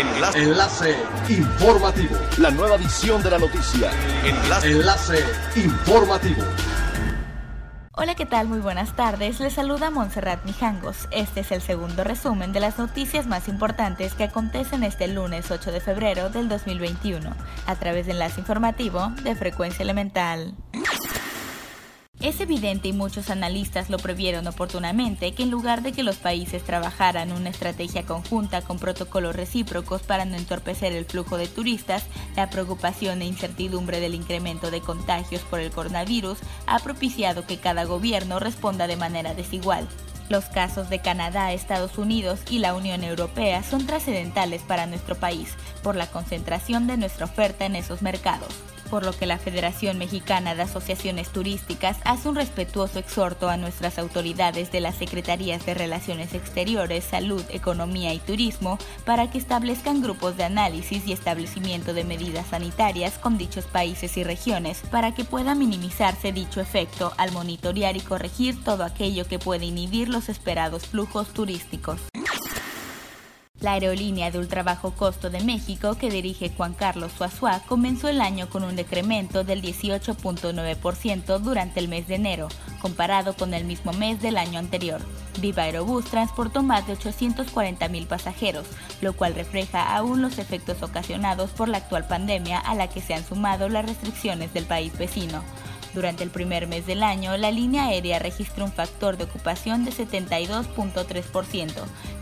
Enlace. Enlace informativo. La nueva edición de la noticia. Enlace. Enlace informativo. Hola, ¿qué tal? Muy buenas tardes. Les saluda Montserrat Mijangos. Este es el segundo resumen de las noticias más importantes que acontecen este lunes 8 de febrero del 2021 a través de Enlace Informativo de Frecuencia Elemental. Es evidente y muchos analistas lo previeron oportunamente que en lugar de que los países trabajaran una estrategia conjunta con protocolos recíprocos para no entorpecer el flujo de turistas, la preocupación e incertidumbre del incremento de contagios por el coronavirus ha propiciado que cada gobierno responda de manera desigual. Los casos de Canadá, Estados Unidos y la Unión Europea son trascendentales para nuestro país por la concentración de nuestra oferta en esos mercados por lo que la Federación Mexicana de Asociaciones Turísticas hace un respetuoso exhorto a nuestras autoridades de las Secretarías de Relaciones Exteriores, Salud, Economía y Turismo para que establezcan grupos de análisis y establecimiento de medidas sanitarias con dichos países y regiones para que pueda minimizarse dicho efecto al monitorear y corregir todo aquello que puede inhibir los esperados flujos turísticos. La aerolínea de ultrabajo costo de México, que dirige Juan Carlos Suazua, comenzó el año con un decremento del 18.9% durante el mes de enero, comparado con el mismo mes del año anterior. Viva Aerobús transportó más de 840 mil pasajeros, lo cual refleja aún los efectos ocasionados por la actual pandemia a la que se han sumado las restricciones del país vecino. Durante el primer mes del año, la línea aérea registró un factor de ocupación de 72.3%,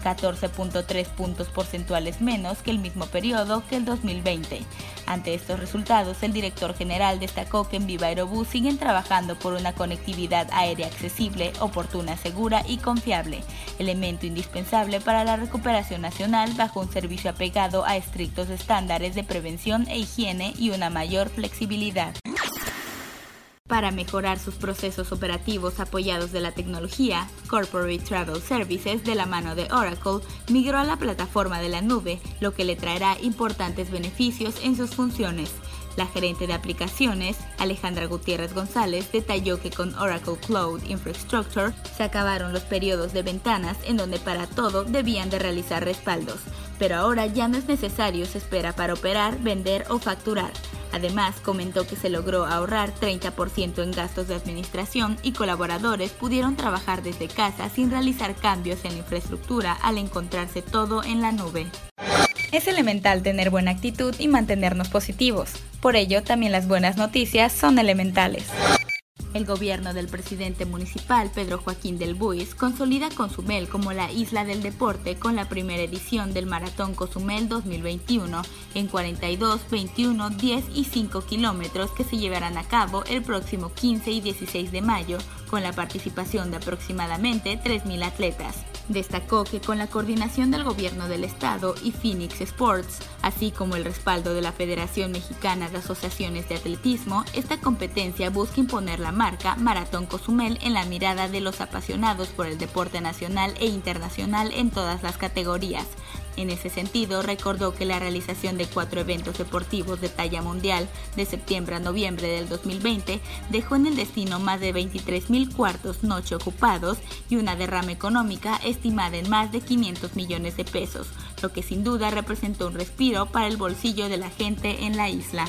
14.3 puntos porcentuales menos que el mismo periodo que el 2020. Ante estos resultados, el director general destacó que en Viva Aerobús siguen trabajando por una conectividad aérea accesible, oportuna, segura y confiable, elemento indispensable para la recuperación nacional bajo un servicio apegado a estrictos estándares de prevención e higiene y una mayor flexibilidad. Para mejorar sus procesos operativos apoyados de la tecnología, Corporate Travel Services, de la mano de Oracle, migró a la plataforma de la nube, lo que le traerá importantes beneficios en sus funciones. La gerente de aplicaciones, Alejandra Gutiérrez González, detalló que con Oracle Cloud Infrastructure se acabaron los periodos de ventanas en donde para todo debían de realizar respaldos, pero ahora ya no es necesario se espera para operar, vender o facturar. Además, comentó que se logró ahorrar 30% en gastos de administración y colaboradores pudieron trabajar desde casa sin realizar cambios en la infraestructura al encontrarse todo en la nube. Es elemental tener buena actitud y mantenernos positivos. Por ello, también las buenas noticias son elementales. El gobierno del presidente municipal Pedro Joaquín del Buis consolida Cozumel como la isla del deporte con la primera edición del Maratón Cozumel 2021 en 42, 21, 10 y 5 kilómetros que se llevarán a cabo el próximo 15 y 16 de mayo con la participación de aproximadamente 3.000 atletas. Destacó que con la coordinación del gobierno del estado y Phoenix Sports, así como el respaldo de la Federación Mexicana de Asociaciones de Atletismo, esta competencia busca imponer la marca Maratón Cozumel en la mirada de los apasionados por el deporte nacional e internacional en todas las categorías, en ese sentido, recordó que la realización de cuatro eventos deportivos de talla mundial de septiembre a noviembre del 2020 dejó en el destino más de 23.000 cuartos noche ocupados y una derrama económica estimada en más de 500 millones de pesos, lo que sin duda representó un respiro para el bolsillo de la gente en la isla.